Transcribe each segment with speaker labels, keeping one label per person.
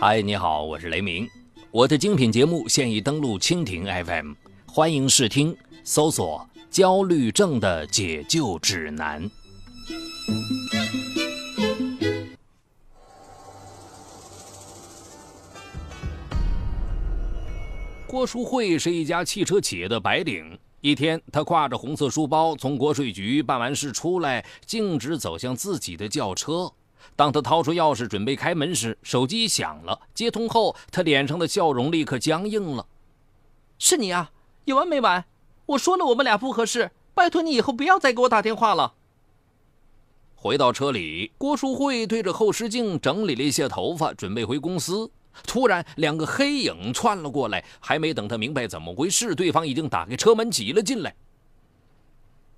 Speaker 1: 嗨，你好，我是雷鸣。我的精品节目现已登录蜻蜓 FM，欢迎试听，搜索“焦虑症的解救指南”。郭书慧是一家汽车企业的白领。一天，他挎着红色书包从国税局办完事出来，径直走向自己的轿车。当他掏出钥匙准备开门时，手机响了。接通后，他脸上的笑容立刻僵硬了。
Speaker 2: “是你啊，有完没完？我说了，我们俩不合适，拜托你以后不要再给我打电话了。”
Speaker 1: 回到车里，郭淑慧对着后视镜整理了一下头发，准备回公司。突然，两个黑影窜了过来，还没等他明白怎么回事，对方已经打开车门挤了进来。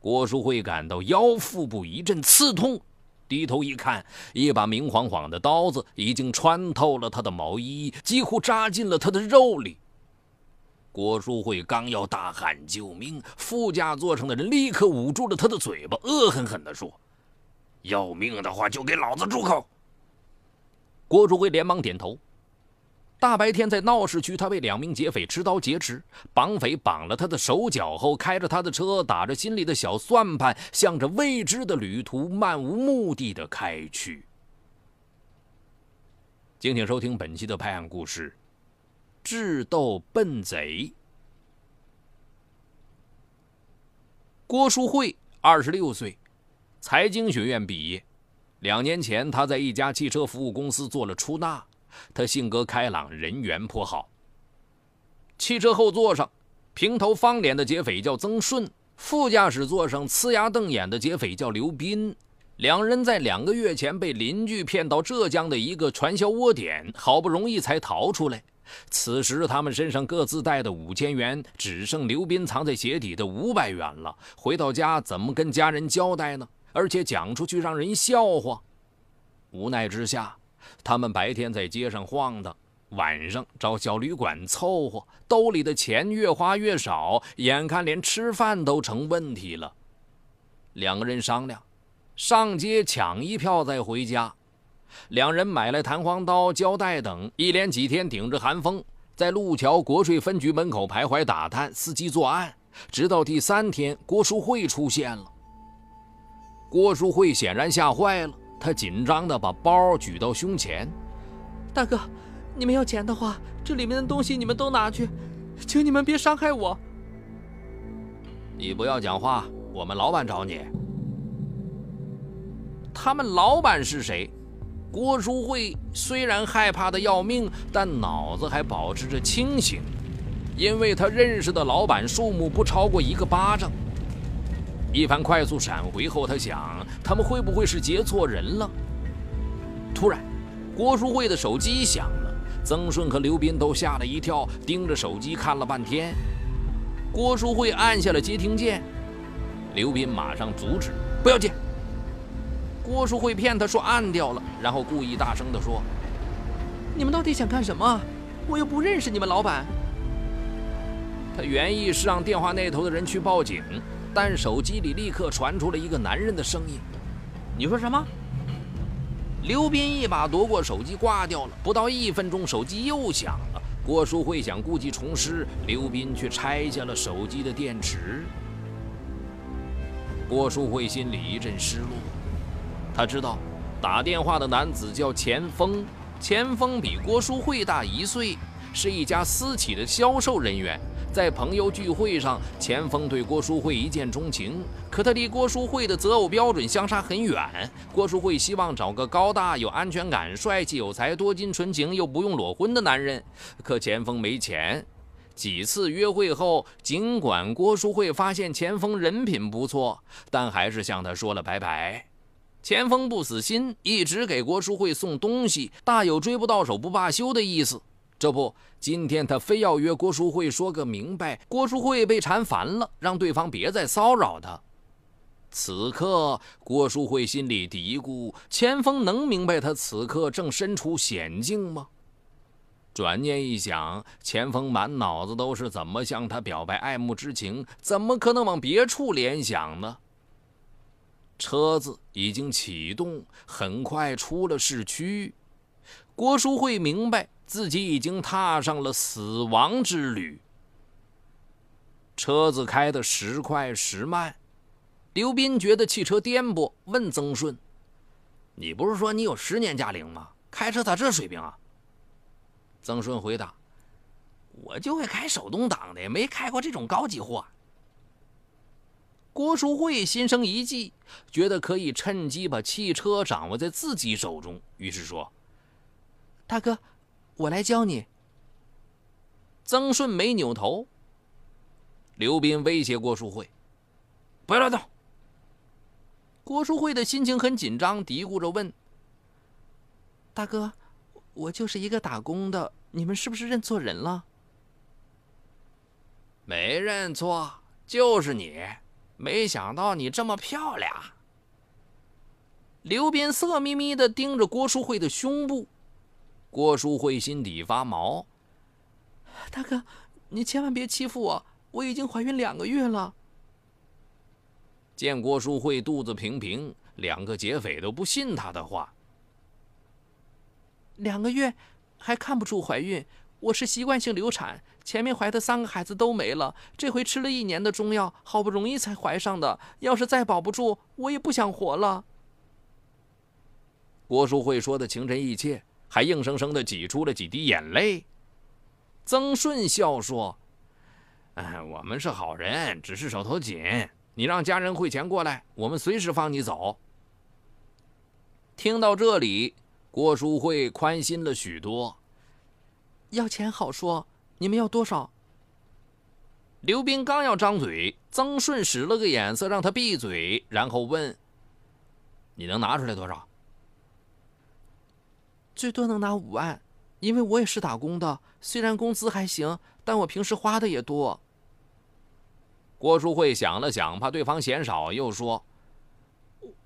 Speaker 1: 郭淑慧感到腰腹部一阵刺痛，低头一看，一把明晃晃的刀子已经穿透了他的毛衣，几乎扎进了他的肉里。郭淑慧刚要大喊救命，副驾座上的人立刻捂住了他的嘴巴，恶狠狠地说：“要命的话，就给老子住口！”郭淑慧连忙点头。大白天在闹市区，他被两名劫匪持刀劫持，绑匪绑了他的手脚后，开着他的车，打着心里的小算盘，向着未知的旅途漫无目的的开去。敬请收听本期的拍案故事：智斗笨贼。郭淑慧，二十六岁，财经学院毕业，两年前他在一家汽车服务公司做了出纳。他性格开朗，人缘颇好。汽车后座上，平头方脸的劫匪叫曾顺，副驾驶座上呲牙瞪眼的劫匪叫刘斌。两人在两个月前被邻居骗到浙江的一个传销窝点，好不容易才逃出来。此时他们身上各自带的五千元，只剩刘斌藏在鞋底的五百元了。回到家怎么跟家人交代呢？而且讲出去让人笑话。无奈之下。他们白天在街上晃荡，晚上找小旅馆凑合，兜里的钱越花越少，眼看连吃饭都成问题了。两个人商量，上街抢一票再回家。两人买来弹簧刀、胶带等，一连几天顶着寒风，在路桥国税分局门口徘徊打探，伺机作案。直到第三天，郭淑慧出现了。郭淑慧显然吓坏了。他紧张地把包举到胸前，
Speaker 2: 大哥，你们要钱的话，这里面的东西你们都拿去，请你们别伤害我。
Speaker 1: 你不要讲话，我们老板找你。他们老板是谁？郭淑慧虽然害怕的要命，但脑子还保持着清醒，因为他认识的老板数目不超过一个巴掌。一番快速闪回后，他想，他们会不会是劫错人了？突然，郭淑慧的手机响了，曾顺和刘斌都吓了一跳，盯着手机看了半天。郭淑慧按下了接听键，刘斌马上阻止：“不要接。”郭淑慧骗他说按掉了，然后故意大声地说：“
Speaker 2: 你们到底想干什么？我又不认识你们老板。”
Speaker 1: 他原意是让电话那头的人去报警。但手机里立刻传出了一个男人的声音：“
Speaker 2: 你说什么？”
Speaker 1: 刘斌一把夺过手机，挂掉了。不到一分钟，手机又响了。郭淑慧想故技重施，刘斌却拆下了手机的电池。郭淑慧心里一阵失落。他知道，打电话的男子叫钱锋，钱锋比郭淑慧大一岁，是一家私企的销售人员。在朋友聚会上，钱锋对郭淑慧一见钟情，可他离郭淑慧的择偶标准相差很远。郭淑慧希望找个高大、有安全感、帅气、有才、多金、纯情又不用裸婚的男人，可钱锋没钱。几次约会后，尽管郭淑慧发现钱锋人品不错，但还是向他说了拜拜。钱锋不死心，一直给郭淑慧送东西，大有追不到手不罢休的意思。这不，今天他非要约郭淑慧说个明白。郭淑慧被缠烦了，让对方别再骚扰他。此刻，郭淑慧心里嘀咕：钱锋能明白他此刻正身处险境吗？转念一想，钱锋满脑子都是怎么向他表白爱慕之情，怎么可能往别处联想呢？车子已经启动，很快出了市区。郭书慧明白自己已经踏上了死亡之旅。车子开得时快时慢，刘斌觉得汽车颠簸，问曾顺：“你不是说你有十年驾龄吗？开车咋这水平啊？”曾顺回答：“我就会开手动挡的，没开过这种高级货。”郭淑慧心生一计，觉得可以趁机把汽车掌握在自己手中，于是说：“
Speaker 2: 大哥，我来教你。”
Speaker 1: 曾顺没扭头。刘斌威胁郭淑慧：“不要乱动。”郭淑慧的心情很紧张，嘀咕着问：“
Speaker 2: 大哥，我就是一个打工的，你们是不是认错人了？”“
Speaker 1: 没认错，就是你。没想到你这么漂亮。”刘斌色眯眯的盯着郭淑慧的胸部，郭淑慧心底发毛：“
Speaker 2: 大哥，你千万别欺负我。”我已经怀孕两个月了。
Speaker 1: 见郭淑慧肚子平平，两个劫匪都不信她的话。
Speaker 2: 两个月还看不出怀孕？我是习惯性流产，前面怀的三个孩子都没了，这回吃了一年的中药，好不容易才怀上的。要是再保不住，我也不想活了。
Speaker 1: 郭淑慧说的情真意切，还硬生生的挤出了几滴眼泪。曾顺笑说。哎我们是好人，只是手头紧。你让家人汇钱过来，我们随时放你走。听到这里，郭淑慧宽心了许多。
Speaker 2: 要钱好说，你们要多少？
Speaker 1: 刘斌刚要张嘴，曾顺使了个眼色，让他闭嘴，然后问：“你能拿出来多少？”
Speaker 2: 最多能拿五万，因为我也是打工的，虽然工资还行，但我平时花的也多。
Speaker 1: 郭淑慧想了想，怕对方嫌少，又说：“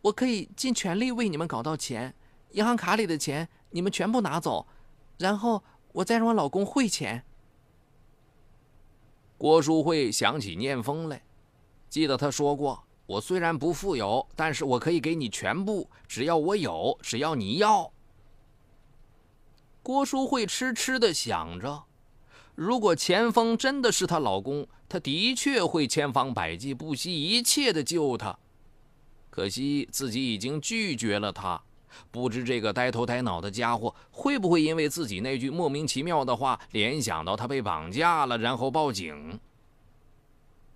Speaker 2: 我可以尽全力为你们搞到钱，银行卡里的钱你们全部拿走，然后我再让我老公汇钱。”
Speaker 1: 郭淑慧想起念风来，记得他说过：“我虽然不富有，但是我可以给你全部，只要我有，只要你要。”郭淑慧痴痴的想着。如果钱锋真的是她老公，她的确会千方百计、不惜一切的救他。可惜自己已经拒绝了他，不知这个呆头呆脑的家伙会不会因为自己那句莫名其妙的话，联想到他被绑架了，然后报警。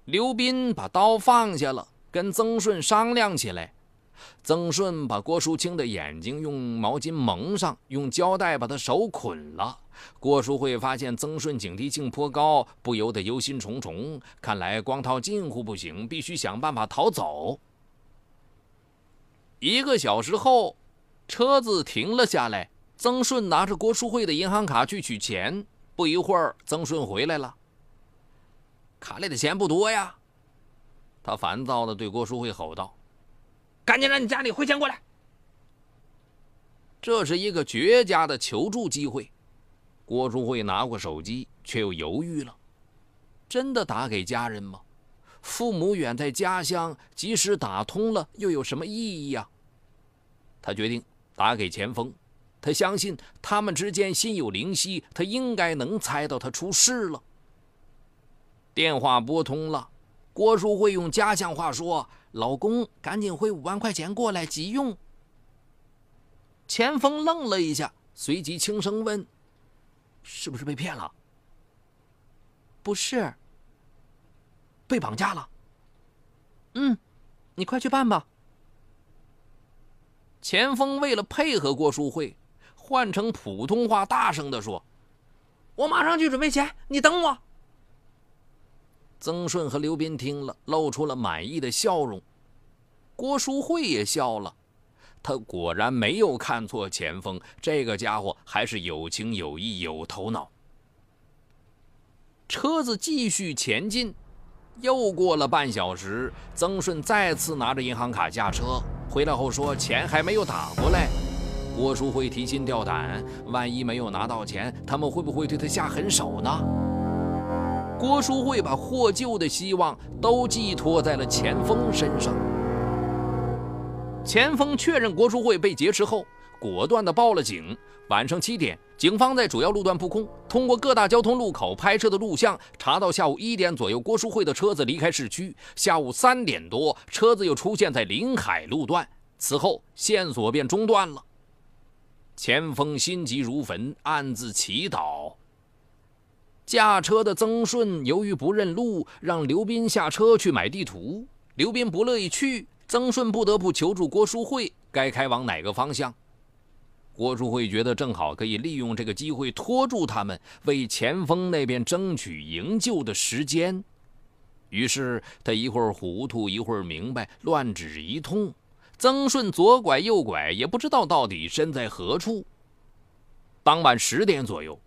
Speaker 1: 刘斌把刀放下了，跟曾顺商量起来。曾顺把郭淑清的眼睛用毛巾蒙上，用胶带把他手捆了。郭淑慧发现曾顺警惕性颇高，不由得忧心忡忡。看来光套近乎不行，必须想办法逃走。一个小时后，车子停了下来。曾顺拿着郭淑慧的银行卡去取钱。不一会儿，曾顺回来了，卡里的钱不多呀。他烦躁地对郭淑慧吼道。赶紧让你家里汇钱过来！这是一个绝佳的求助机会。郭淑慧拿过手机，却又犹豫了：真的打给家人吗？父母远在家乡，即使打通了，又有什么意义呀？他决定打给钱锋。他相信他们之间心有灵犀，他应该能猜到他出事了。电话拨通了，郭淑慧用家乡话说。老公，赶紧汇五万块钱过来，急用。钱锋愣了一下，随即轻声问：“是不是被骗了？”“
Speaker 2: 不是，
Speaker 1: 被绑架了。”“
Speaker 2: 嗯，你快去办吧。”
Speaker 1: 钱锋为了配合郭淑慧，换成普通话大声的说：“我马上去准备钱，你等我。”曾顺和刘斌听了，露出了满意的笑容。郭淑慧也笑了，他果然没有看错钱锋，这个家伙还是有情有义、有头脑。车子继续前进，又过了半小时，曾顺再次拿着银行卡下车，回来后说钱还没有打过来。郭淑慧提心吊胆，万一没有拿到钱，他们会不会对他下狠手呢？郭淑慧把获救的希望都寄托在了钱锋身上。钱锋确认郭淑慧被劫持后，果断地报了警。晚上七点，警方在主要路段布控，通过各大交通路口拍摄的录像，查到下午一点左右郭淑慧的车子离开市区。下午三点多，车子又出现在临海路段，此后线索便中断了。钱锋心急如焚，暗自祈祷。驾车的曾顺由于不认路，让刘斌下车去买地图。刘斌不乐意去，曾顺不得不求助郭淑慧，该开往哪个方向？郭淑慧觉得正好可以利用这个机会拖住他们，为前锋那边争取营救的时间。于是他一会儿糊涂，一会儿明白，乱指一通。曾顺左拐右拐，也不知道到底身在何处。当晚十点左右，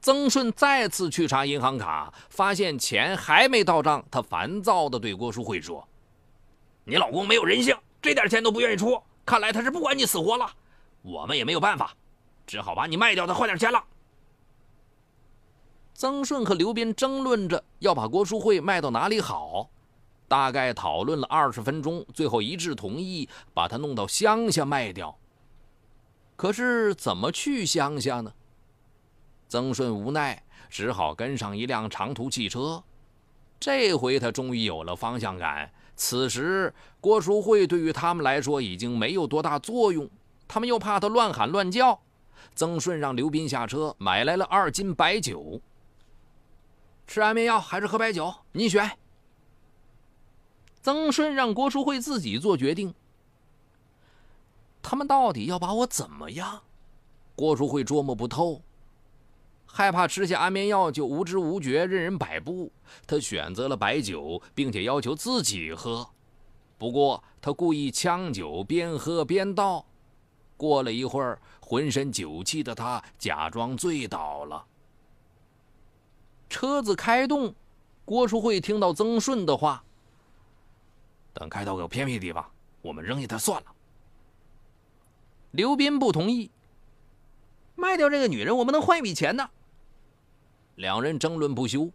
Speaker 1: 曾顺再次去查银行卡，发现钱还没到账。他烦躁地对郭淑慧说：“你老公没有人性，这点钱都不愿意出，看来他是不管你死活了。”我们也没有办法，只好把你卖掉，再换点钱了。曾顺和刘斌争论着要把郭淑慧卖到哪里好，大概讨论了二十分钟，最后一致同意把她弄到乡下卖掉。可是怎么去乡下呢？曾顺无奈，只好跟上一辆长途汽车。这回他终于有了方向感。此时，郭淑慧对于他们来说已经没有多大作用。他们又怕他乱喊乱叫，曾顺让刘斌下车，买来了二斤白酒。吃安眠药还是喝白酒？你选。曾顺让郭淑慧自己做决定。他们到底要把我怎么样？郭淑慧捉摸不透，害怕吃下安眠药就无知无觉、任人摆布。他选择了白酒，并且要求自己喝。不过他故意呛酒，边喝边倒。过了一会儿，浑身酒气的他假装醉倒了。车子开动，郭淑慧听到曾顺的话：“等开到个偏僻地方，我们扔下他算了。”刘斌不同意：“卖掉这个女人，我们能换一笔钱呢。”两人争论不休。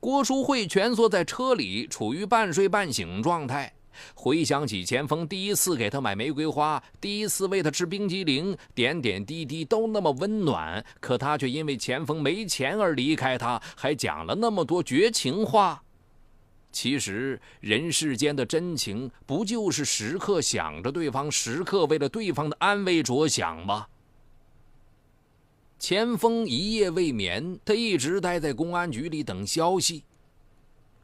Speaker 1: 郭淑慧蜷缩在车里，处于半睡半醒状态。回想起钱锋第一次给她买玫瑰花，第一次喂她吃冰激凌，点点滴滴都那么温暖，可他却因为钱锋没钱而离开他，还讲了那么多绝情话。其实人世间的真情，不就是时刻想着对方，时刻为了对方的安危着想吗？钱锋一夜未眠，他一直待在公安局里等消息。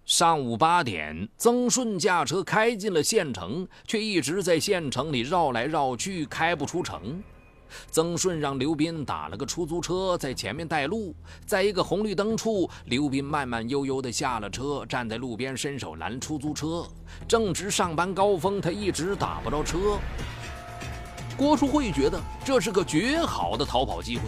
Speaker 1: 上午八点，曾顺驾车开进了县城，却一直在县城里绕来绕去，开不出城。曾顺让刘斌打了个出租车在前面带路，在一个红绿灯处，刘斌慢慢悠悠地下了车，站在路边伸手拦出租车。正值上班高峰，他一直打不着车。郭淑慧觉得这是个绝好的逃跑机会。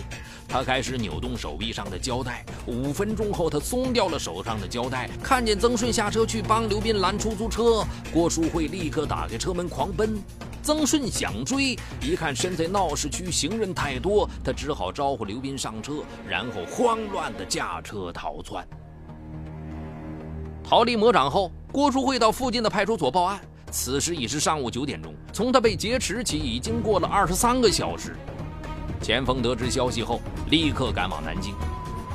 Speaker 1: 他开始扭动手臂上的胶带，五分钟后，他松掉了手上的胶带，看见曾顺下车去帮刘斌拦出租车，郭淑慧立刻打开车门狂奔。曾顺想追，一看身在闹市区，行人太多，他只好招呼刘斌上车，然后慌乱地驾车逃窜。逃离魔掌后，郭淑慧到附近的派出所报案。此时已是上午九点钟，从他被劫持起，已经过了二十三个小时。钱锋得知消息后，立刻赶往南京，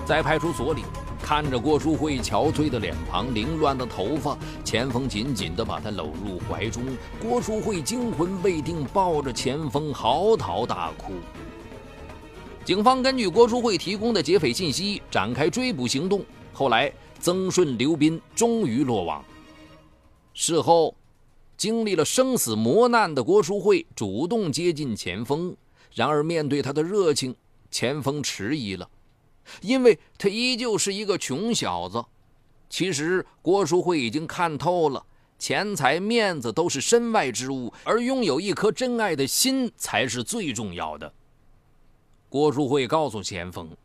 Speaker 1: 在派出所里看着郭淑慧憔悴的脸庞、凌乱的头发，钱锋紧紧地把她搂入怀中。郭淑慧惊魂未定，抱着钱锋嚎啕大哭。警方根据郭淑慧提供的劫匪信息展开追捕行动。后来，曾顺、刘斌终于落网。事后，经历了生死磨难的郭淑慧主动接近钱锋。然而，面对他的热情，钱锋迟疑了，因为他依旧是一个穷小子。其实，郭淑慧已经看透了，钱财、面子都是身外之物，而拥有一颗真爱的心才是最重要的。郭淑慧告诉钱锋：“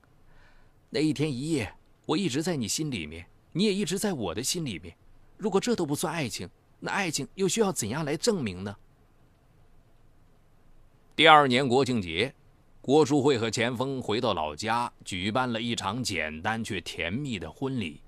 Speaker 1: 那一天一夜，我一直在你心里面，你也一直在我的心里面。如果这都不算爱情，那爱情又需要怎样来证明呢？”第二年国庆节，郭淑慧和钱锋回到老家，举办了一场简单却甜蜜的婚礼。